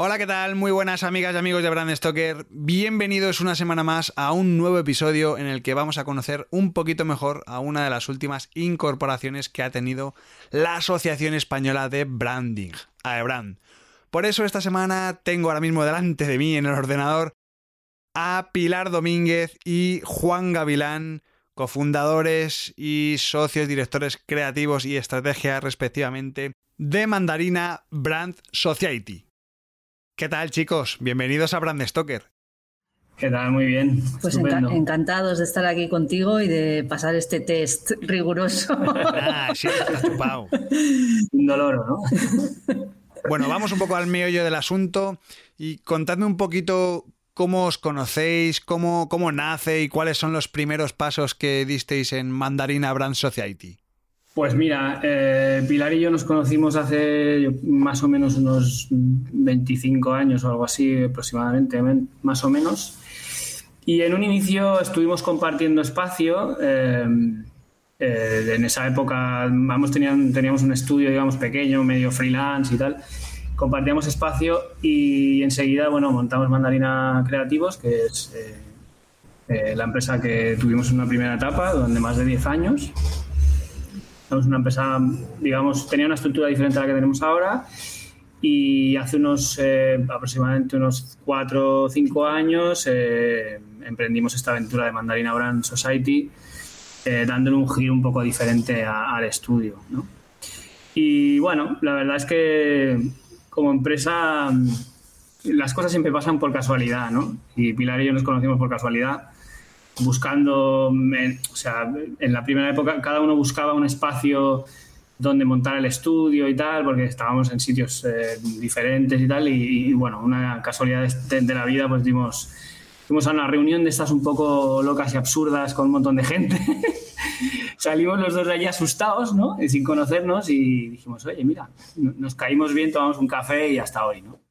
Hola, ¿qué tal? Muy buenas amigas y amigos de Brand Stoker. Bienvenidos una semana más a un nuevo episodio en el que vamos a conocer un poquito mejor a una de las últimas incorporaciones que ha tenido la Asociación Española de Branding, AEBRAND. Por eso esta semana tengo ahora mismo delante de mí en el ordenador a Pilar Domínguez y Juan Gavilán, cofundadores y socios directores creativos y estrategia respectivamente de Mandarina Brand Society. ¿Qué tal, chicos? Bienvenidos a Brand Stoker. ¿Qué tal? Muy bien. Pues enca encantados de estar aquí contigo y de pasar este test riguroso. ah, sí, estás chupado. Un dolor, ¿no? Bueno, vamos un poco al meollo del asunto y contadme un poquito cómo os conocéis, cómo, cómo nace y cuáles son los primeros pasos que disteis en Mandarina Brand Society. Pues mira, eh, Pilar y yo nos conocimos hace más o menos unos 25 años o algo así aproximadamente, más o menos. Y en un inicio estuvimos compartiendo espacio. Eh, eh, en esa época vamos, tenían, teníamos un estudio, digamos, pequeño, medio freelance y tal. Compartíamos espacio y enseguida, bueno, montamos Mandarina Creativos, que es la empresa que tuvimos en una primera etapa, durante más de 10 años. Somos una empresa, digamos, tenía una estructura diferente a la que tenemos ahora y hace unos eh, aproximadamente unos cuatro o cinco años eh, emprendimos esta aventura de Mandarina Brand Society eh, dándole un giro un poco diferente al estudio. ¿no? Y bueno, la verdad es que como empresa las cosas siempre pasan por casualidad, ¿no? Y Pilar y yo nos conocimos por casualidad buscando, o sea, en la primera época cada uno buscaba un espacio donde montar el estudio y tal, porque estábamos en sitios eh, diferentes y tal, y, bueno, una casualidad de, la vida, pues dimos, fuimos a una reunión de estas un poco locas y absurdas con un montón de gente. Salimos los dos de allí asustados, ¿no? Sin conocernos y dijimos, oye, mira, nos caímos bien, tomamos un café y hasta hoy, ¿no?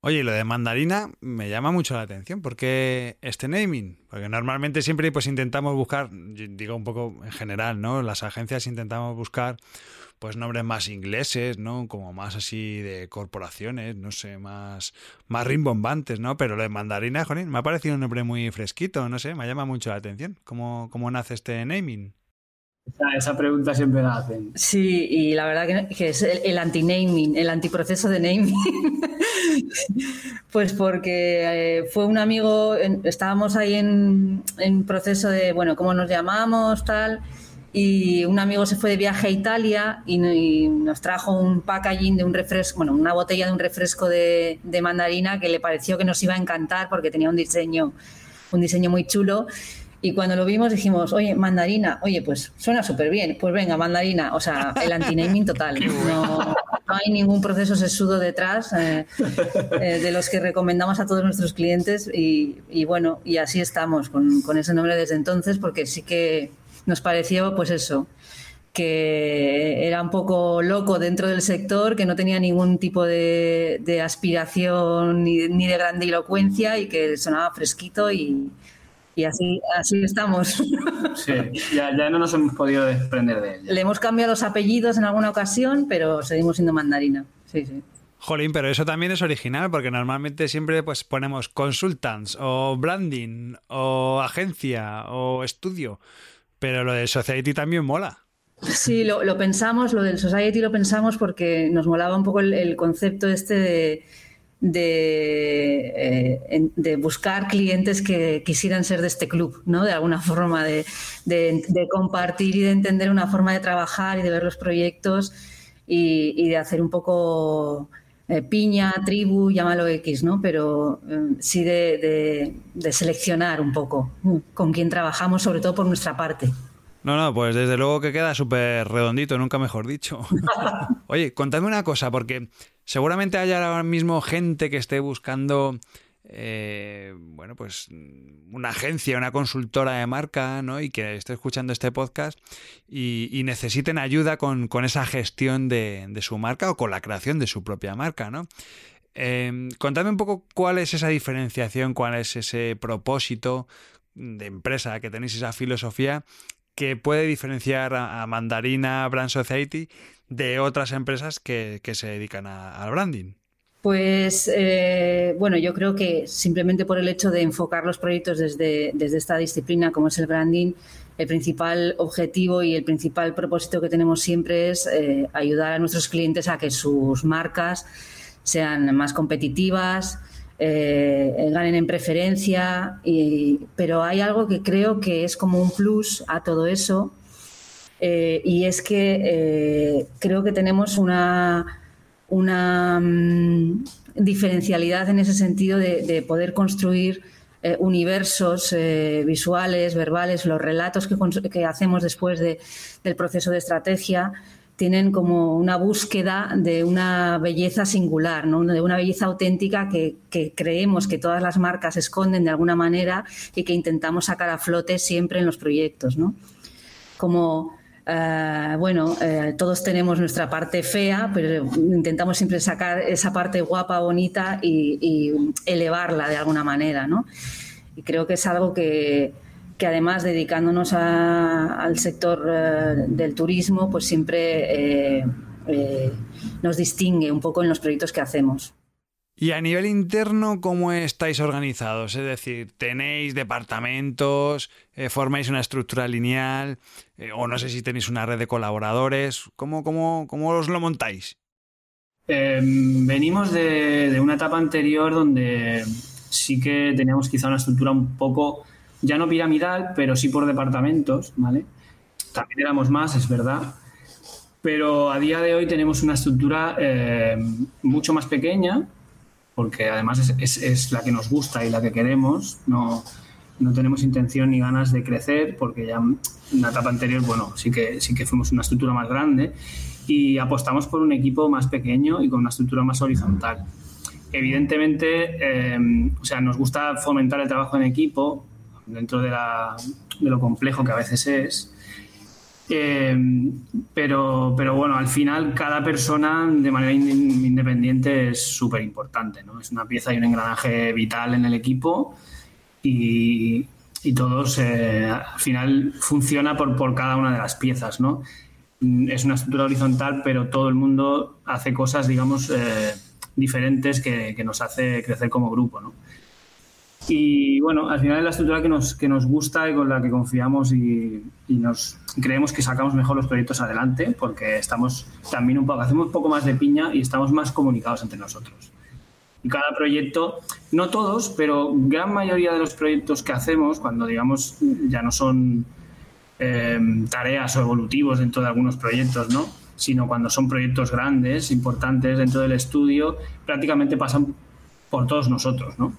Oye, lo de mandarina me llama mucho la atención. ¿Por qué este naming? Porque normalmente siempre pues intentamos buscar, digo un poco en general, ¿no? Las agencias intentamos buscar pues nombres más ingleses, ¿no? Como más así de corporaciones, no sé, más, más rimbombantes, ¿no? Pero lo de mandarina, joder, me ha parecido un nombre muy fresquito, no sé, me llama mucho la atención. ¿Cómo, cómo nace este naming? Esa, pregunta siempre la hacen. Sí, y la verdad que, es el, anti-naming, el antiproceso de naming. pues porque eh, fue un amigo, estábamos ahí en, proceso de, bueno, cómo nos llamamos, tal, y un amigo se fue de viaje a Italia y, nos trajo un packaging de un refresco, bueno, una botella de un refresco de, de mandarina que le pareció que nos iba a encantar porque tenía un diseño, un diseño muy chulo y cuando lo vimos dijimos, oye, mandarina, oye, pues suena súper bien, pues venga, mandarina, o sea, el antinaming total. No, hay ningún proceso sesudo detrás eh, eh, de los que recomendamos a todos nuestros clientes y, bueno, y así estamos con, con, ese nombre desde entonces porque sí que nos pareció, pues eso, que era un poco loco dentro del sector, que no tenía ningún tipo de, de aspiración ni, ni de grandilocuencia y que sonaba fresquito y y así, así estamos. Sí, ya, no nos hemos podido desprender de ella. Le hemos cambiado los apellidos en alguna ocasión, pero seguimos siendo mandarina. Sí, sí. Jolín, pero eso también es original, porque normalmente siempre pues ponemos consultants, o branding, o agencia, o estudio. Pero lo de Society también mola. Sí, lo, pensamos, lo del Society lo pensamos porque nos molaba un poco el concepto este de de, eh, de, buscar clientes que quisieran ser de este club, ¿no? De alguna forma, de, compartir y de entender una forma de trabajar y de ver los proyectos y, de hacer un poco eh, piña, tribu, llámalo X, ¿no? Pero eh, sí de, seleccionar un poco con quién trabajamos, sobre todo por nuestra parte. No, no, pues desde luego que queda súper redondito, nunca mejor dicho. Oye, contadme una cosa, porque seguramente hay ahora mismo gente que esté buscando eh, bueno, pues una agencia, una consultora de marca, ¿no? Y que esté escuchando este podcast y, necesiten ayuda con, esa gestión de, su marca o con la creación de su propia marca, ¿no? Eh, contadme un poco cuál es esa diferenciación, cuál es ese propósito de empresa que tenéis, esa filosofía que puede diferenciar a, Mandarina Brand Society de otras empresas que, se dedican al branding. Pues eh, bueno, yo creo que simplemente por el hecho de enfocar los proyectos desde, esta disciplina como es el branding, el principal objetivo y el principal propósito que tenemos siempre es eh, ayudar a nuestros clientes a que sus marcas sean más competitivas, eh, ganen en preferencia, pero hay algo que creo que es como un plus a todo eso y es que creo que tenemos una una mm, diferencialidad en ese sentido de, poder construir eh, universos eh, visuales, verbales, los relatos que, hacemos después del proceso de estrategia tienen como una búsqueda de una belleza singular, de una belleza auténtica que, que, creemos que todas las marcas esconden de alguna manera y que intentamos sacar a flote siempre en los proyectos. ¿no? Como eh, bueno, eh, todos tenemos nuestra parte fea, pero intentamos siempre sacar esa parte guapa, bonita y, elevarla de alguna manera, ¿no? Y creo que es algo que, además dedicándonos al sector eh, del turismo, pues siempre nos distingue un poco en los proyectos que hacemos. Y a nivel interno, ¿cómo estáis organizados? Es decir, ¿tenéis departamentos? Eh, ¿Formáis una estructura lineal? Eh, o no sé si tenéis una red de colaboradores. ¿Cómo, cómo, cómo os lo montáis? Em, venimos de, una etapa anterior donde sí que teníamos quizá una estructura un poco, ya no piramidal, pero sí por departamentos, ¿vale? También éramos más, es verdad. Pero a día de hoy tenemos una estructura em, mucho más pequeña, porque además es, la que nos gusta y la que queremos. No, no tenemos intención ni ganas de crecer, porque ya en la etapa anterior, bueno, sí que, sí que fuimos una estructura más grande y apostamos por un equipo más pequeño y con una estructura más horizontal. Evidentemente, em, o sea, nos gusta fomentar el trabajo en equipo dentro de, de lo complejo que a veces es, Em, pero, pero bueno, al final cada persona de manera independiente es súper importante, ¿no? Es una pieza y un engranaje vital en el equipo y, y todos eh, al final funciona por, por cada una de las piezas, ¿no? Es una estructura horizontal, pero todo el mundo hace cosas, digamos, eh, diferentes que, que, nos hace crecer como grupo, ¿no? Y bueno, al final es la estructura que nos, que nos gusta y con la que confiamos y, nos creemos que sacamos mejor los proyectos adelante porque estamos también un poco, hacemos un poco más de piña y estamos más comunicados entre nosotros. Y cada proyecto, no todos, pero gran mayoría de los proyectos que hacemos, cuando digamos ya no son eh, tareas o evolutivos dentro de algunos proyectos, ¿no? sino cuando son proyectos grandes, importantes dentro del estudio, prácticamente pasan por todos nosotros, ¿no?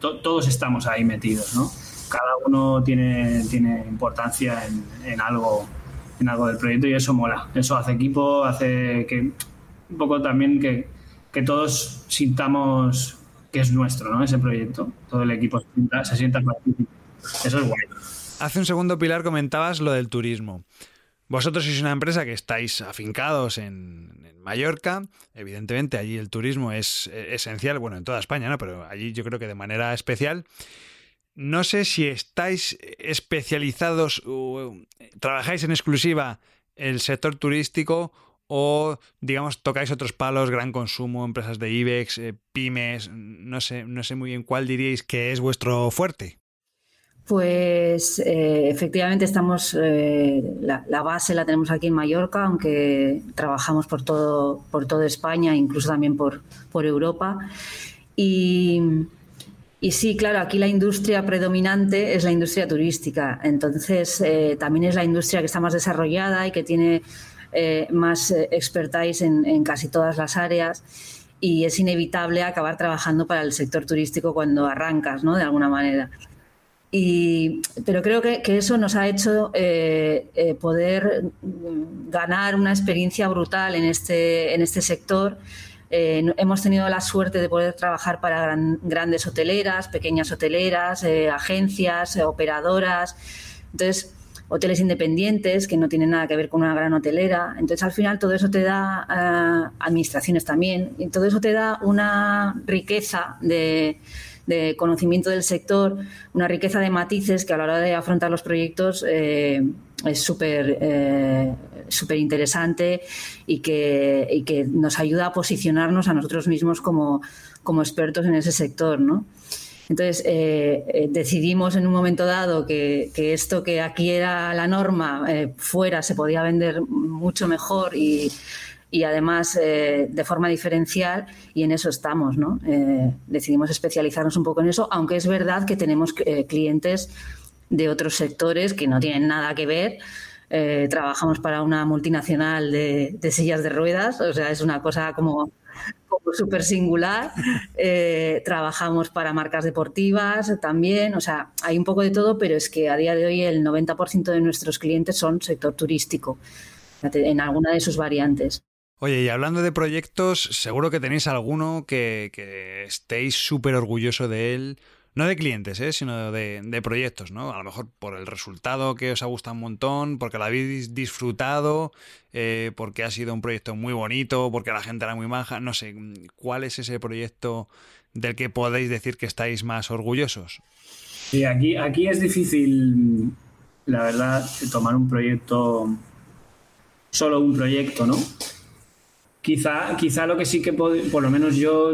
todos estamos ahí metidos, ¿no? Cada uno tiene, importancia en, algo, en algo del proyecto y eso mola. Eso hace equipo, hace que un poco también que, todos sintamos que es nuestro, ¿no? Ese proyecto. Todo el equipo se sienta, se Eso es guay. Hace un segundo, Pilar, comentabas lo del turismo. Vosotros sois una empresa que estáis afincados en, Mallorca. Evidentemente, allí el turismo es eh, esencial, bueno, en toda España, ¿no? Pero allí yo creo que de manera especial. No sé si estáis especializados o trabajáis en exclusiva el sector turístico o, digamos, tocáis otros palos, gran consumo, empresas de IBEX, eh, pymes, no sé, no sé muy bien cuál diríais que es vuestro fuerte. Pues eh, efectivamente estamos, eh, la, base la tenemos aquí en Mallorca, aunque trabajamos por todo, por toda España, incluso también por, por Europa. Y, sí, claro, aquí la industria predominante es la industria turística. Entonces, eh, también es la industria que está más desarrollada y que tiene más expertise en casi todas las áreas y es inevitable acabar trabajando para el sector turístico cuando arrancas, ¿no? De alguna manera pero creo que, eso nos ha hecho eh, eh, poder ganar una experiencia brutal en este, en este sector Eh, hemos tenido la suerte de poder trabajar para grandes hoteleras, pequeñas hoteleras, agencias, operadoras. Entonces, hoteles independientes que no tienen nada que ver con una gran hotelera. Entonces, al final, todo eso te da, administraciones también, y todo eso te da una riqueza de, conocimiento del sector, una riqueza de matices que a la hora de afrontar los proyectos eh, es súper eh, súper interesante y que, y que nos ayuda a posicionarnos a nosotros mismos como, como expertos en ese sector, ¿no? Entonces, eh, decidimos en un momento dado que, esto que aquí era la norma, fuera se podía vender mucho mejor y, además de forma diferencial y en eso estamos, ¿no? decidimos especializarnos un poco en eso, aunque es verdad que tenemos clientes de otros sectores que no tienen nada que ver. trabajamos para una multinacional de, sillas de ruedas, o sea, es una cosa como súper singular. Eh, trabajamos para marcas deportivas también, o sea, hay un poco de todo, pero es que a día de hoy el 90% de nuestros clientes son sector turístico, en alguna de sus variantes. Oye, y hablando de proyectos, seguro que tenéis alguno que, que estéis súper orgulloso de él no de clientes, ¿eh? sino de, proyectos, ¿no? A lo mejor por el resultado que os ha gustado un montón, porque lo habéis disfrutado, eh, porque ha sido un proyecto muy bonito, porque la gente era muy maja, no sé, ¿cuál es ese proyecto del que podéis decir que estáis más orgullosos? Sí, aquí, aquí es difícil, la verdad, tomar un proyecto, solo un proyecto, ¿no? Quizá, quizá lo que sí que por lo menos yo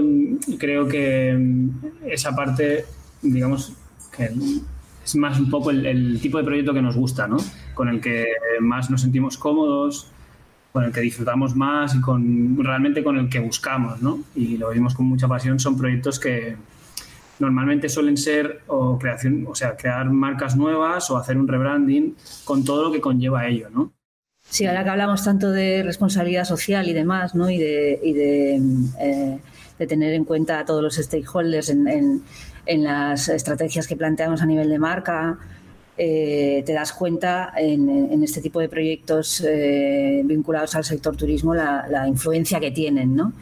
creo que esa parte digamos que es más un poco el, tipo de proyecto que nos gusta, ¿no? Con el que más nos sentimos cómodos, con el que disfrutamos más y con realmente con el que buscamos, ¿no? Y lo vimos con mucha pasión, son proyectos que normalmente suelen ser o creación, o sea, crear marcas nuevas o hacer un rebranding con todo lo que conlleva ello, ¿no? Sí, ahora que hablamos tanto de responsabilidad social y demás, ¿no? Y de, y de, eh, tener en cuenta a todos los stakeholders en en las estrategias que planteamos a nivel de marca, eh, te das cuenta en, este tipo de proyectos eh, vinculados al sector turismo la, influencia que tienen, ¿no?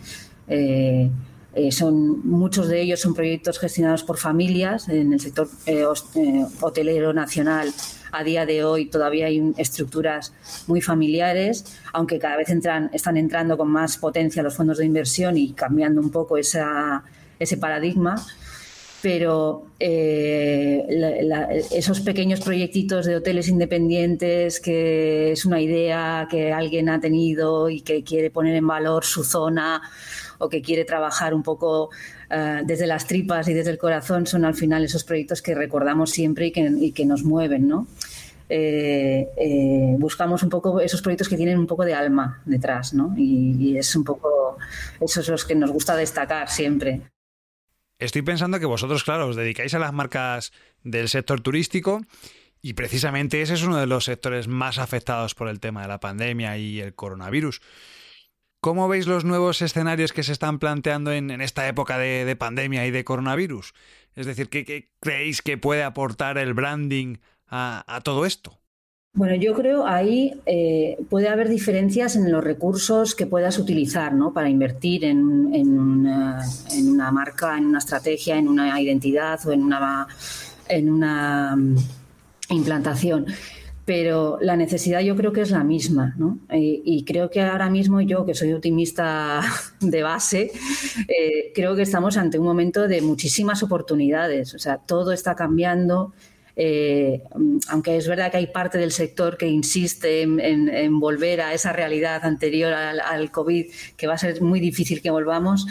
Eh, son, muchos de ellos son proyectos gestionados por familias en el sector hotelero nacional. A día de hoy todavía hay estructuras muy familiares, aunque cada vez entran, están entrando con más potencia los fondos de inversión y cambiando un poco ese paradigma pero eh, esos pequeños proyectitos de hoteles independientes, que es una idea que alguien ha tenido y que quiere poner en valor su zona o que quiere trabajar un poco eh, desde las tripas y desde el corazón, son al final esos proyectos que recordamos siempre y que, nos mueven, ¿no? Eh, buscamos un poco esos proyectos que tienen un poco de alma detrás, ¿no? Y, y es un poco esos los que nos gusta destacar siempre. Estoy pensando que vosotros, claro, os dedicáis a las marcas del sector turístico y precisamente ese es uno de los sectores más afectados por el tema de la pandemia y el coronavirus. ¿Cómo veis los nuevos escenarios que se están planteando en, esta época de, pandemia y de coronavirus? Es decir, ¿qué, creéis que puede aportar el branding a todo esto? Bueno, yo creo ahí eh, puede haber diferencias en los recursos que puedas utilizar ¿no? para invertir en, una, marca, en una estrategia, en una identidad o en una, en una mm, implantación. Pero la necesidad yo creo que es la misma. ¿no? Y, creo que ahora mismo yo, que soy optimista de base, eh, creo que estamos ante un momento de muchísimas oportunidades. O sea, todo está cambiando eh, aunque es verdad que hay parte del sector que insiste en, volver a esa realidad anterior al, COVID, que va a ser muy difícil que volvamos,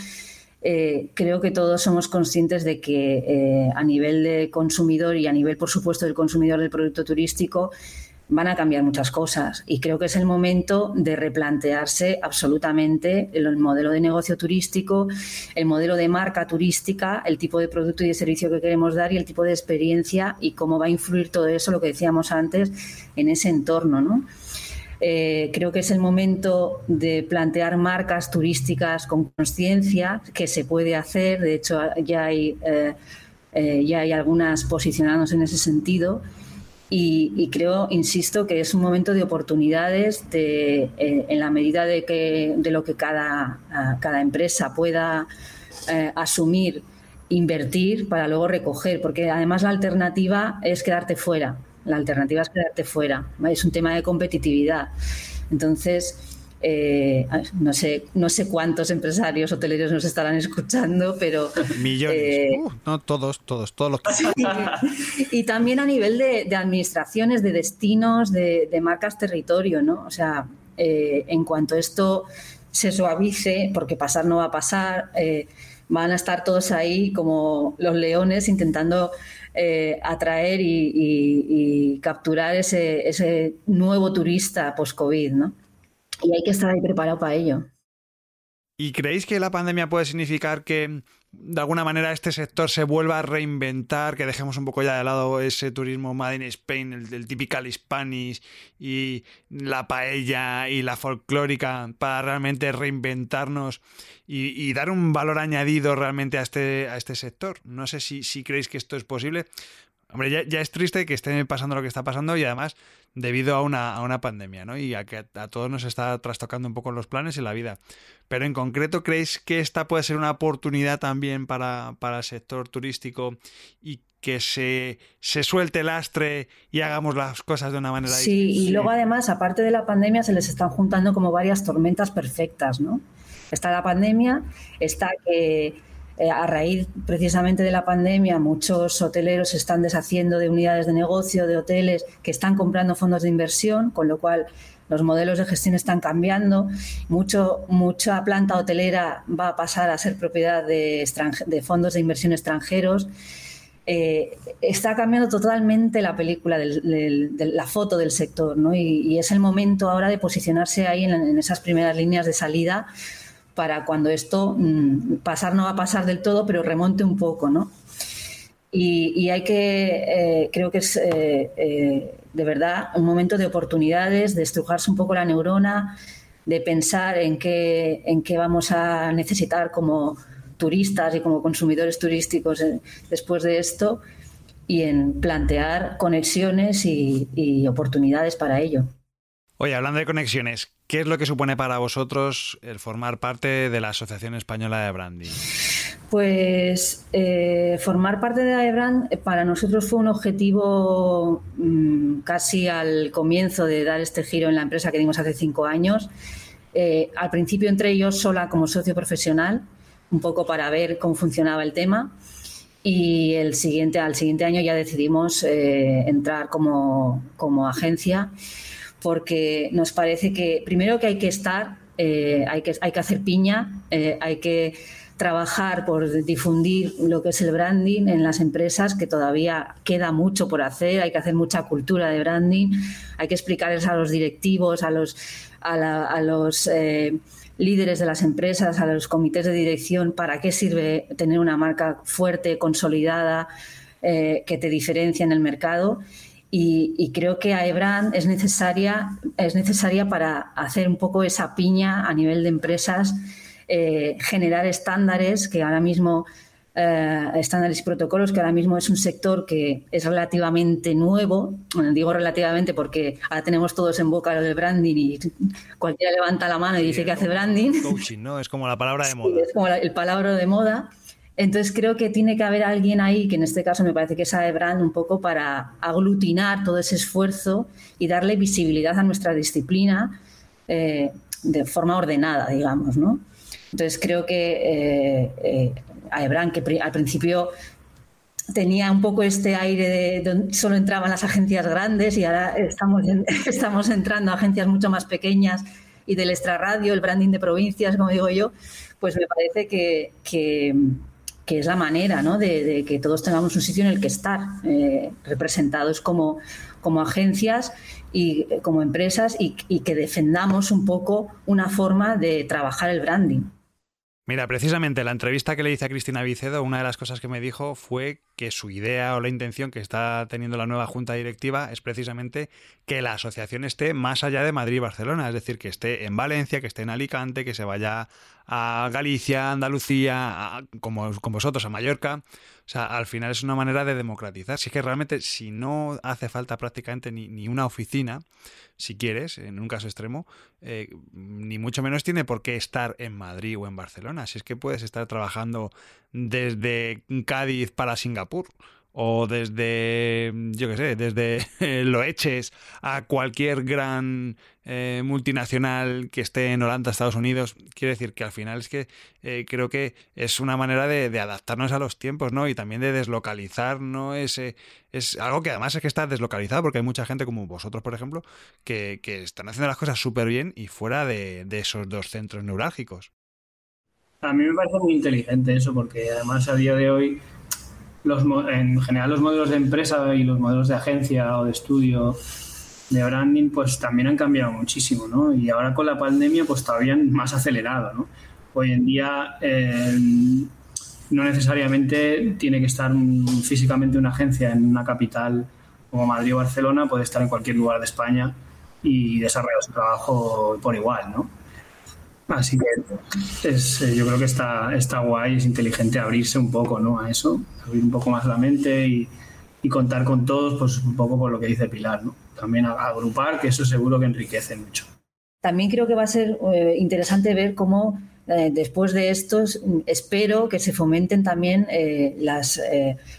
eh, creo que todos somos conscientes de que eh, a nivel de consumidor y a nivel, por supuesto, del consumidor del producto turístico, van a cambiar muchas cosas. Y creo que es el momento de replantearse absolutamente el modelo de negocio turístico, el modelo de marca turística, el tipo de producto y de servicio que queremos dar y el tipo de experiencia y cómo va a influir todo eso, lo que decíamos antes, en ese entorno, ¿no? Eh, creo que es el momento de plantear marcas turísticas con conciencia, que se puede hacer, de hecho ya hay, eh, eh, ya hay algunas posicionadas en ese sentido Y, creo, insisto, que es un momento de oportunidades de, eh, en la medida de, que, de lo que cada, cada empresa pueda eh, asumir, invertir para luego recoger, porque además la alternativa es quedarte fuera. La alternativa es quedarte fuera. Es un tema de competitividad. Entonces, eh, no sé no sé cuántos empresarios hoteleros nos estarán escuchando, pero millones, eh, uh, no todos, todos, todos los que y, también a nivel de, administraciones, de destinos, de, marcas territorio, ¿no? O sea, eh, en cuanto esto se suavice, porque pasar no va a pasar, van a estar todos ahí como los leones intentando atraer y, capturar ese, ese nuevo turista post-COVID, ¿no? Y hay que estar ahí preparado para ello. ¿Y creéis que la pandemia puede significar que de alguna manera este sector se vuelva a reinventar, que dejemos un poco ya de lado ese turismo made in Spain, el del typical y la paella y la folclórica para realmente reinventarnos y, dar un valor añadido realmente a este, a este sector? No sé si, si creéis que esto es posible. Hombre, ya, es triste que esté pasando lo que está pasando y además debido a una, a una pandemia, ¿no? Y a que a, todos nos está trastocando un poco los planes y la vida. Pero en concreto, ¿creéis que esta puede ser una oportunidad también para, para el sector turístico y que se, se suelte el lastre y hagamos las cosas de una manera Sí, y luego además, aparte de la pandemia, se les están juntando como varias tormentas perfectas, ¿no? Está la pandemia, está que eh, a raíz precisamente de la pandemia, muchos hoteleros se están deshaciendo de unidades de negocio, de hoteles que están comprando fondos de inversión, con lo cual los modelos de gestión están cambiando. Mucho, mucha planta hotelera va a pasar a ser propiedad de, fondos de inversión extranjeros. Eh, está cambiando totalmente la película, de la foto del sector, ¿no? y, es el momento ahora de posicionarse ahí en esas primeras líneas de salida para cuando esto mm, pasar no va a pasar del todo, pero remonte un poco, ¿no? Y, hay que, eh, creo que es eh, eh, de verdad un momento de oportunidades, de estrujarse un poco la neurona, de pensar en qué, en qué vamos a necesitar como turistas y como consumidores turísticos después de esto y en plantear conexiones y oportunidades para ello. Oye, hablando de conexiones, ¿qué es lo que supone para vosotros el formar parte de la Asociación Española de Branding? Pues eh, formar parte de AEBRAND eh, para nosotros fue un objetivo mm, casi al comienzo de dar este giro en la empresa que dimos hace cinco años. Eh, al principio entré yo sola como socio profesional, un poco para ver cómo funcionaba el tema. Y el siguiente, al siguiente año ya decidimos entrar como, como agencia porque nos parece que primero que hay que estar, eh, hay, que, hay que hacer piña, eh, hay que trabajar por difundir lo que es el branding en las empresas, que todavía queda mucho por hacer, hay que hacer mucha cultura de branding, hay que explicarles a los directivos, a los, a, los eh, líderes de las empresas, a los comités de dirección, para qué sirve tener una marca fuerte, consolidada, que te diferencia en el mercado y, creo que AEBRAND es necesaria, es necesaria para hacer un poco esa piña a nivel de empresas, eh, generar estándares que ahora mismo, eh, estándares y protocolos, que ahora mismo es un sector que es relativamente nuevo. digo relativamente porque ahora tenemos todos en boca lo del branding y cualquiera levanta la mano y dice que hace branding. Coaching, ¿no? Es como la palabra de moda. es como el palabra de moda. Entonces creo que tiene que haber alguien ahí, que en este caso me parece que es Brand, un poco para aglutinar todo ese esfuerzo y darle visibilidad a nuestra disciplina eh, de forma ordenada, digamos, ¿no? Entonces creo que eh, eh que al principio tenía un poco este aire de donde solo entraban las agencias grandes y ahora estamos, estamos entrando a agencias mucho más pequeñas y del extrarradio, el branding de provincias, como digo yo, pues me parece que es la manera ¿no? de, que todos tengamos un sitio en el que estar, eh, representados como, como agencias y eh, como empresas y, que defendamos un poco una forma de trabajar el branding. Mira, precisamente la entrevista que le hice a Cristina Vicedo, una de las cosas que me dijo fue que su idea o la intención que está teniendo la nueva junta directiva es precisamente que la asociación esté más allá de Madrid y Barcelona, es decir, que esté en Valencia, que esté en Alicante, que se vaya a Galicia, Andalucía, como con vosotros, a Mallorca. O sea, al final es una manera de democratizar. Si es que realmente, si no hace falta prácticamente ni, ni una oficina, si quieres, en un caso extremo, eh, ni mucho menos tiene por qué estar en Madrid o en Barcelona. Si es que puedes estar trabajando desde Cádiz para Singapur o desde, yo qué sé, desde lo eches a cualquier gran eh, multinacional que esté en Holanda, Estados Unidos. Quiere decir que al final es que eh, creo que es una manera de, adaptarnos a los tiempos, ¿no? Y también de deslocalizar, ¿no? Es, es algo que además es que está deslocalizado porque hay mucha gente como vosotros, por ejemplo, que, están haciendo las cosas súper bien y fuera de esos dos centros neurálgicos. A mí me parece muy inteligente eso porque además a día de hoy en general los modelos de empresa y los modelos de agencia o de estudio de branding pues también han cambiado muchísimo, ¿no? Y ahora con la pandemia pues todavía más acelerado, ¿no? Hoy en día eh, no necesariamente tiene que estar físicamente una agencia en una capital como Madrid o Barcelona, puede estar en cualquier lugar de España y desarrollar su trabajo por igual, ¿no? Así que es, eh, yo creo que está, está guay, es inteligente abrirse un poco ¿no? a eso, abrir un poco más la mente y, contar con todos, pues un poco por lo que dice Pilar, ¿no? También agrupar, que eso seguro que enriquece mucho. También creo que va a ser eh, interesante ver cómo eh, después de estos espero que se fomenten también las,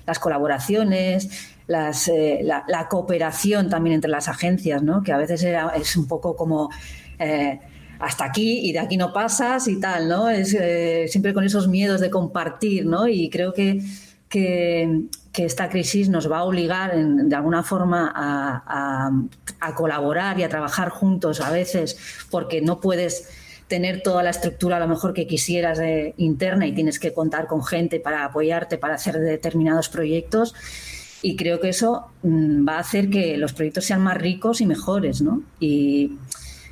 las colaboraciones, las, la, cooperación también entre las agencias, ¿no? que a veces era, es un poco como hasta aquí y de aquí no pasas y tal, ¿no? Es eh, siempre con esos miedos de compartir, ¿no? Y creo que, que, esta crisis nos va a obligar de alguna forma a, colaborar y a trabajar juntos a veces porque no puedes tener toda la estructura a lo mejor que quisieras de, interna y tienes que contar con gente para apoyarte para hacer determinados proyectos y creo que eso mm, va a hacer que los proyectos sean más ricos y mejores, ¿no? Y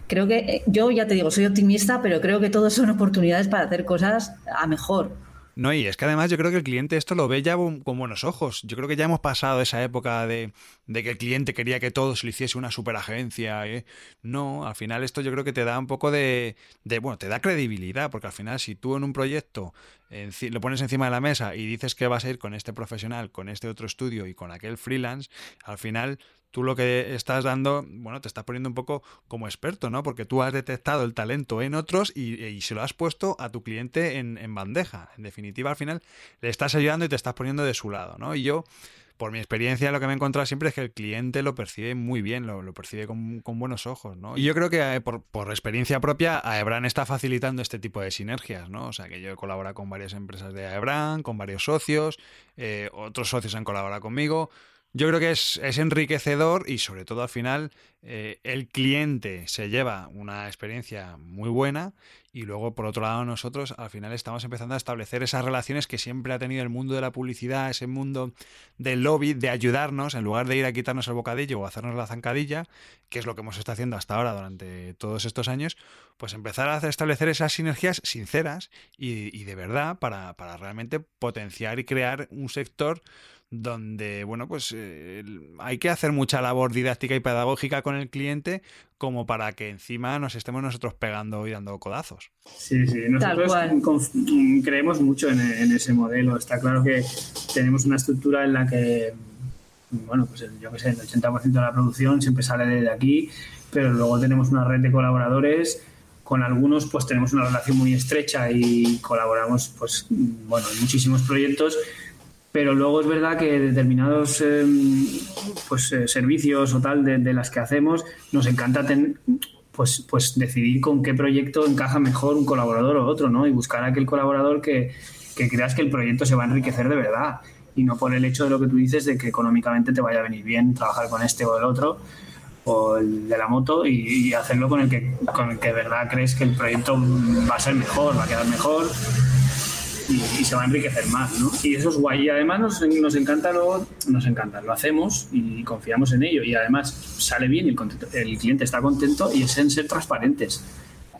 creo que eh, yo ya te digo, soy optimista, pero creo que todos son oportunidades para hacer cosas a mejor. No, y es que además yo creo que el cliente esto lo ve ya con buenos ojos. Yo creo que ya hemos pasado esa época de, que el cliente quería que todo se lo hiciese una superagencia. ¿eh? No, al final esto yo creo que te da un poco de, de, bueno, te da credibilidad, porque al final si tú en un proyecto lo pones encima de la mesa y dices que vas a ir con este profesional, con este otro estudio y con aquel freelance, al final tú lo que estás dando, bueno, te estás poniendo un poco como experto, ¿no? Porque tú has detectado el talento en otros y, se lo has puesto a tu cliente en, bandeja. En definitiva, al final le estás ayudando y te estás poniendo de su lado, ¿no? Y yo por mi experiencia, lo que me he encontrado siempre es que el cliente lo percibe muy bien, lo, percibe con, buenos ojos, ¿no? Y yo creo que eh, por, experiencia propia, Aebran está facilitando este tipo de sinergias, ¿no? O sea, que yo he colaborado con varias empresas de Aebran, con varios socios, eh, otros socios han colaborado conmigo. Yo creo que es, enriquecedor y sobre todo al final eh, el cliente se lleva una experiencia muy buena y luego por otro lado nosotros al final estamos empezando a establecer esas relaciones que siempre ha tenido el mundo de la publicidad, ese mundo del lobby, de ayudarnos en lugar de ir a quitarnos el bocadillo o hacernos la zancadilla, que es lo que hemos estado haciendo hasta ahora durante todos estos años, pues empezar a establecer esas sinergias sinceras y, de verdad para, para realmente potenciar y crear un sector donde, bueno, pues eh, hay que hacer mucha labor didáctica y pedagógica con el cliente como para que encima nos estemos nosotros pegando y dando codazos. Sí, sí, nosotros creemos mucho en, ese modelo. Está claro que tenemos una estructura en la que, bueno, pues yo que sé, el 80% de la producción siempre sale de aquí, pero luego tenemos una red de colaboradores con algunos pues tenemos una relación muy estrecha y colaboramos pues bueno en muchísimos proyectos pero luego es verdad que determinados em, pues, eh, servicios o tal de, las que hacemos nos encanta pues, pues decidir con qué proyecto encaja mejor un colaborador o otro, ¿no? Y buscar aquel colaborador que, que creas que el proyecto se va a enriquecer de verdad y no por el hecho de lo que tú dices de que económicamente te vaya a venir bien trabajar con este o el otro o el de la moto y, hacerlo con el que con el que de verdad crees que el proyecto va a ser mejor, va a quedar mejor y, se va a enriquecer más, ¿no? Y eso es guay. Y además nos, nos encanta luego, nos encanta, lo hacemos y confiamos en ello. Y además sale bien y el, el cliente está contento y es en ser transparentes.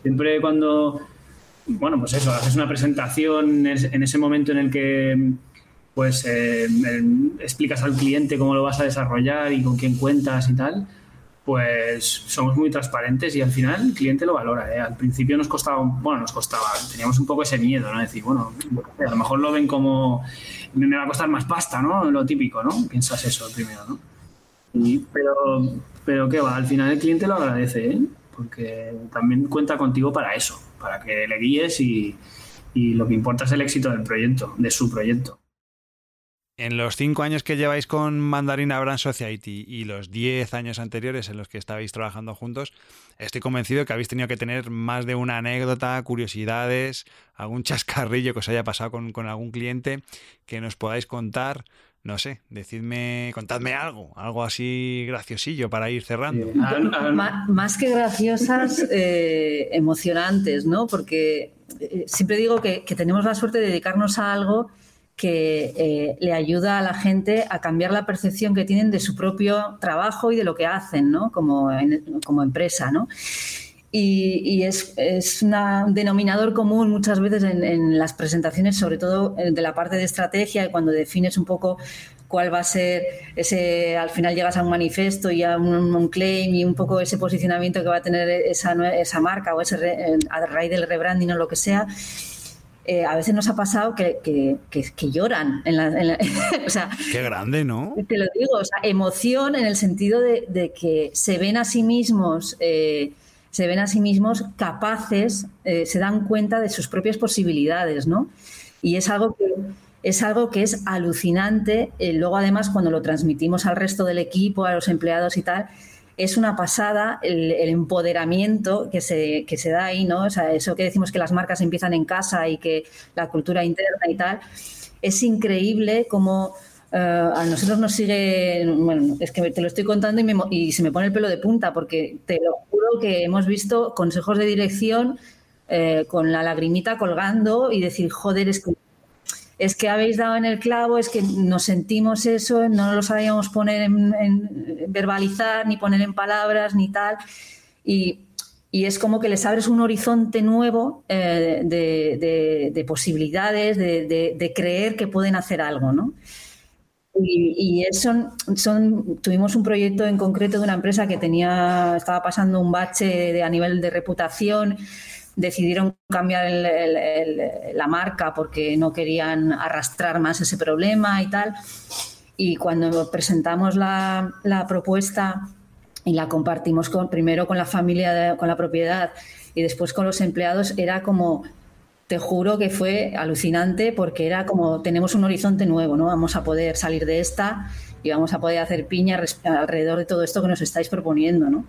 Siempre cuando, bueno, pues eso, haces una presentación en ese momento en el que pues eh, explicas al cliente cómo lo vas a desarrollar y con quién cuentas y tal, pues somos muy transparentes y al final el cliente lo valora. ¿eh? Al principio nos costaba, bueno, nos costaba, teníamos un poco ese miedo, ¿no? Decir, bueno, a lo mejor lo ven como, me va a costar más pasta, ¿no? Lo típico, ¿no? Piensas eso primero, ¿no? pero, pero qué va, al final el cliente lo agradece, ¿eh? Porque también cuenta contigo para eso, para que le guíes y, y lo que importa es el éxito del proyecto, de su proyecto. En los cinco años que lleváis con Mandarina Brand Society y los diez años anteriores en los que estabais trabajando juntos, estoy convencido que habéis tenido que tener más de una anécdota, curiosidades, algún chascarrillo que os haya pasado con, con algún cliente que nos podáis contar. No sé, decidme, contadme algo, algo así graciosillo para ir cerrando. más que graciosas, eh, emocionantes, ¿no? Porque eh, siempre digo que, que tenemos la suerte de dedicarnos a algo que eh, le ayuda a la gente a cambiar la percepción que tienen de su propio trabajo y de lo que hacen ¿no? como, como empresa. ¿no? Y, es, es un denominador común muchas veces en, las presentaciones, sobre todo eh, de la parte de estrategia, y cuando defines un poco cuál va a ser ese, al final llegas a un manifiesto y a un, claim y un poco ese posicionamiento que va a tener esa, esa marca o ese a raíz del rebranding o lo que sea eh, a veces nos ha pasado que, que, lloran. En la, o sea, Qué grande, ¿no? Te lo digo, o sea, emoción en el sentido de, que se ven a sí mismos. Eh, se ven a sí mismos capaces, eh, se dan cuenta de sus propias posibilidades, ¿no? Y es algo que es algo que es alucinante. luego, además, cuando lo transmitimos al resto del equipo, a los empleados y tal, es una pasada el, empoderamiento que se, que se da ahí, ¿no? O sea, eso que decimos que las marcas empiezan en casa y que la cultura interna y tal, es increíble cómo eh, a nosotros nos sigue, bueno, es que te lo estoy contando y, y, se me pone el pelo de punta porque te lo juro que hemos visto consejos de dirección eh, con la lagrimita colgando y decir, joder, es que es que habéis dado en el clavo, es que nos sentimos eso, no lo sabíamos poner en, verbalizar, ni poner en palabras, ni tal. Y, es como que les abres un horizonte nuevo eh, de, posibilidades, de, creer que pueden hacer algo, ¿no? Y, eso tuvimos un proyecto en concreto de una empresa que tenía, estaba pasando un bache a nivel de reputación decidieron cambiar la marca porque no querían arrastrar más ese problema y tal. Y cuando presentamos la, propuesta y la compartimos con, primero con la familia, con la propiedad y después con los empleados, era como, te juro que fue alucinante porque era como, tenemos un horizonte nuevo, ¿no? Vamos a poder salir de esta y vamos a poder hacer piña alrededor de todo esto que nos estáis proponiendo, ¿no?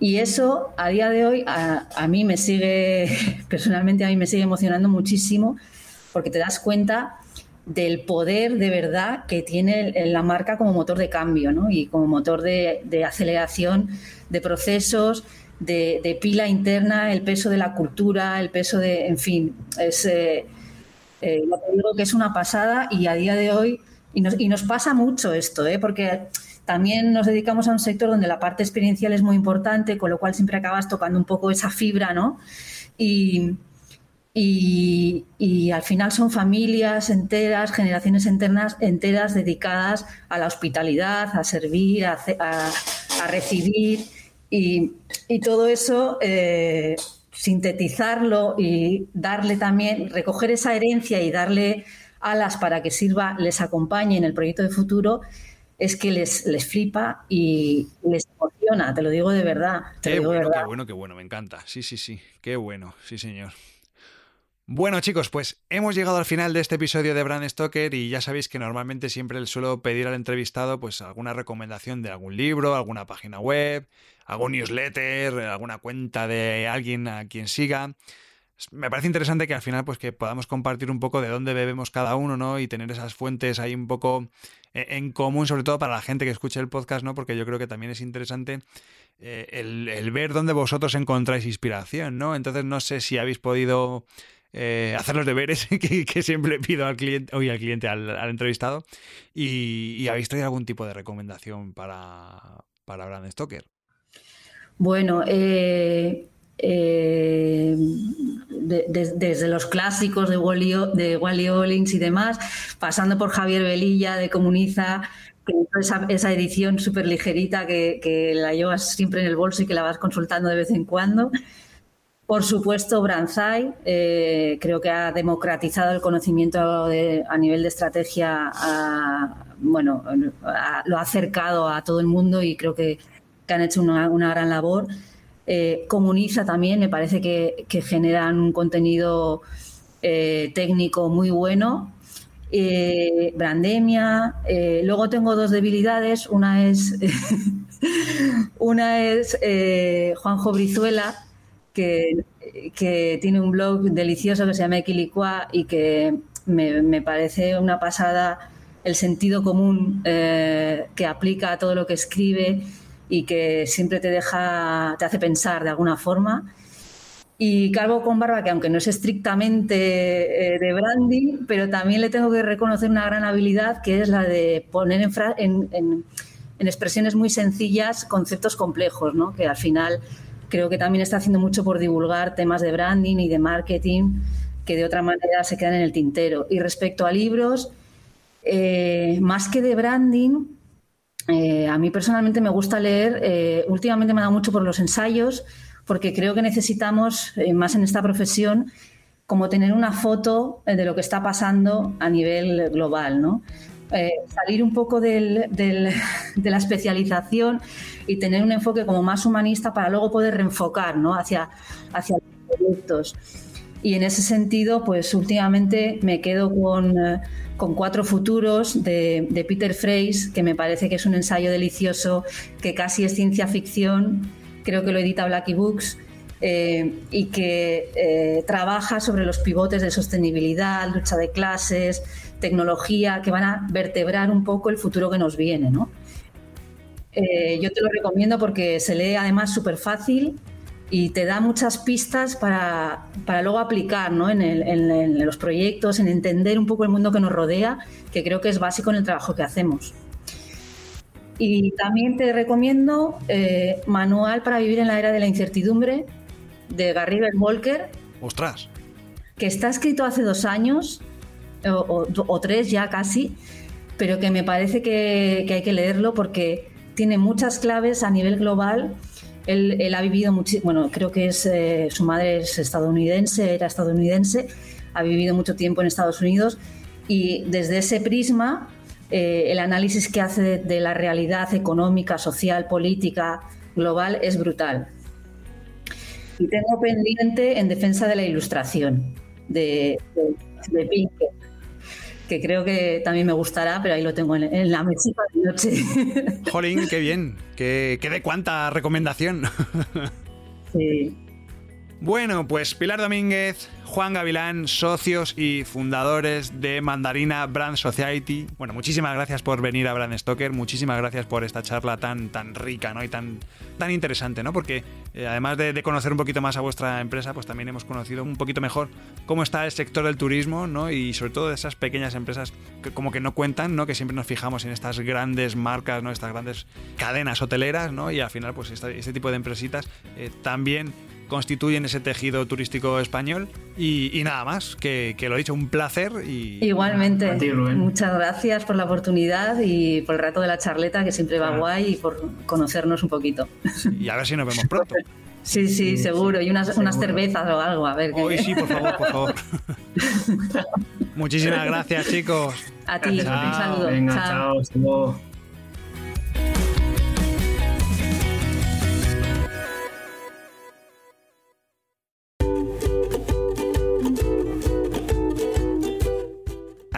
Y eso a día de hoy a, mí me sigue, personalmente a mí me sigue emocionando muchísimo porque te das cuenta del poder de verdad que tiene la marca como motor de cambio ¿no? y como motor de, aceleración de procesos, de, pila interna, el peso de la cultura, el peso de, en fin, es, eh, eh, que es una pasada y a día de hoy, y nos, y nos pasa mucho esto, ¿eh? porque también nos dedicamos a un sector donde la parte experiencial es muy importante, con lo cual siempre acabas tocando un poco esa fibra, ¿no? Y, al final son familias enteras, generaciones enteras, enteras dedicadas a la hospitalidad, a servir, a, recibir y, todo eso, eh, sintetizarlo y darle también, recoger esa herencia y darle alas para que sirva, les acompañe en el proyecto de futuro, es que les, les flipa y les emociona, te lo digo de verdad. qué bueno, qué bueno, qué bueno, me encanta. Sí, sí, sí, qué bueno, sí, señor. Bueno chicos, pues hemos llegado al final de este episodio de Brand Stoker y ya sabéis que normalmente siempre le suelo pedir al entrevistado pues alguna recomendación de algún libro, alguna página web, algún newsletter, alguna cuenta de alguien a quien siga me parece interesante que al final pues que podamos compartir un poco de dónde bebemos cada uno, ¿no? Y tener esas fuentes ahí un poco eh, en común, sobre todo para la gente que escuche el podcast, ¿no? Porque yo creo que también es interesante eh, el, ver dónde vosotros encontráis inspiración, ¿no? Entonces no sé si habéis podido eh, hacer los deberes que, siempre pido al cliente, al cliente, al, entrevistado, y, habéis traído algún tipo de recomendación para, para Brand Stoker. Bueno, eh, desde los clásicos de Wally, de Wally Ollins y demás, pasando por Javier Velilla de Comuniza, esa, esa edición súper ligerita que, la llevas siempre en el bolso y que la vas consultando de vez en cuando. Por supuesto, Branzai, eh, creo que ha democratizado el conocimiento a nivel de estrategia, bueno, lo ha acercado a todo el mundo y creo que, han hecho una, gran labor. Eh, comuniza también, me parece que, generan un contenido eh, técnico muy bueno eh, Brandemia. Luego tengo dos debilidades. Una es, una es Juanjo Brizuela, que, tiene un blog delicioso que se llama Equilicua y que me, parece una pasada el sentido común que aplica a todo lo que escribe y que siempre te deja, te hace pensar de alguna forma. Y Calvo con Barba, que aunque no es estrictamente eh, de branding, pero también le tengo que reconocer una gran habilidad, que es la de poner en, en, expresiones muy sencillas conceptos complejos, ¿no? que al final creo que también está haciendo mucho por divulgar temas de branding y de marketing que de otra manera se quedan en el tintero. Y respecto a libros, eh, más que de branding, eh, a mí personalmente me gusta leer, últimamente me ha dado mucho por los ensayos, porque creo que necesitamos, eh, más en esta profesión, como tener una foto eh, de lo que está pasando a nivel global, ¿no? Eh, salir un poco de la especialización y tener un enfoque como más humanista para luego poder reenfocar ¿no? hacia, hacia los proyectos. Y en ese sentido, pues últimamente me quedo con, con Cuatro Futuros de, Peter Freys, que me parece que es un ensayo delicioso, que casi es ciencia ficción creo que lo edita Blacky Books, eh, y que eh, trabaja sobre los pivotes de sostenibilidad, lucha de clases, tecnología, que van a vertebrar un poco el futuro que nos viene. Eh, yo te lo recomiendo porque se lee además súper fácil y te da muchas pistas para, para luego aplicar ¿no? en, en los proyectos, en entender un poco el mundo que nos rodea, que creo que es básico en el trabajo que hacemos. Y también te recomiendo eh, Manual para vivir en la era de la incertidumbre de Gary Walker. ¡Ostras! Que está escrito hace dos años, o, tres ya casi, pero que me parece que, hay que leerlo porque tiene muchas claves a nivel global. Él, ha vivido mucho, bueno, creo que es eh, su madre es estadounidense, era estadounidense, ha vivido mucho tiempo en Estados Unidos y desde ese prisma eh, el análisis que hace de, la realidad económica, social, política, global es brutal. Y tengo pendiente en defensa de la ilustración de, de, que creo que también me gustará, pero ahí lo tengo en, la mesita de noche. Jolín, qué bien, qué, qué de cuánta recomendación. Sí. Bueno, pues Pilar Domínguez, Juan Gavilán, socios y fundadores de Mandarina Brand Society. Bueno, muchísimas gracias por venir a Brand Stoker, muchísimas gracias por esta charla tan, tan rica ¿no? y tan, tan interesante, ¿no? porque eh, además de, conocer un poquito más a vuestra empresa, pues también hemos conocido un poquito mejor cómo está el sector del turismo ¿no? y sobre todo de esas pequeñas empresas que como que no cuentan, ¿no? que siempre nos fijamos en estas grandes marcas, ¿no? estas grandes cadenas hoteleras ¿no? y al final pues este tipo de empresitas eh, también constituyen ese tejido turístico español. Y, nada más, que, lo he dicho, un placer. Y, Igualmente, muchas gracias por la oportunidad y por el rato de la charleta, que siempre va guay, y por conocernos un poquito. y a ver si nos vemos pronto. Sí, sí, seguro. Y unas, unas cervezas o algo, a ver. Hoy sí, por favor, por favor. Muchísimas gracias, chicos. A ti, un saludo. Venga, chao.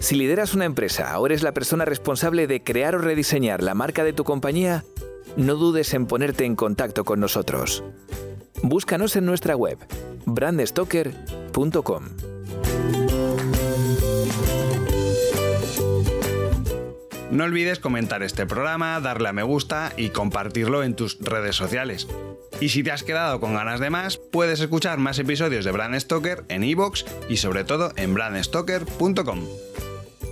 Si lideras una empresa o eres la persona responsable de crear o rediseñar la marca de tu compañía, no dudes en ponerte en contacto con nosotros. Búscanos en nuestra web, brandstoker.com. No olvides comentar este programa, darle a me gusta y compartirlo en tus redes sociales. Y si te has quedado con ganas de más, puedes escuchar más episodios de Brand Stoker en iVoox y sobre todo en brandstoker.com.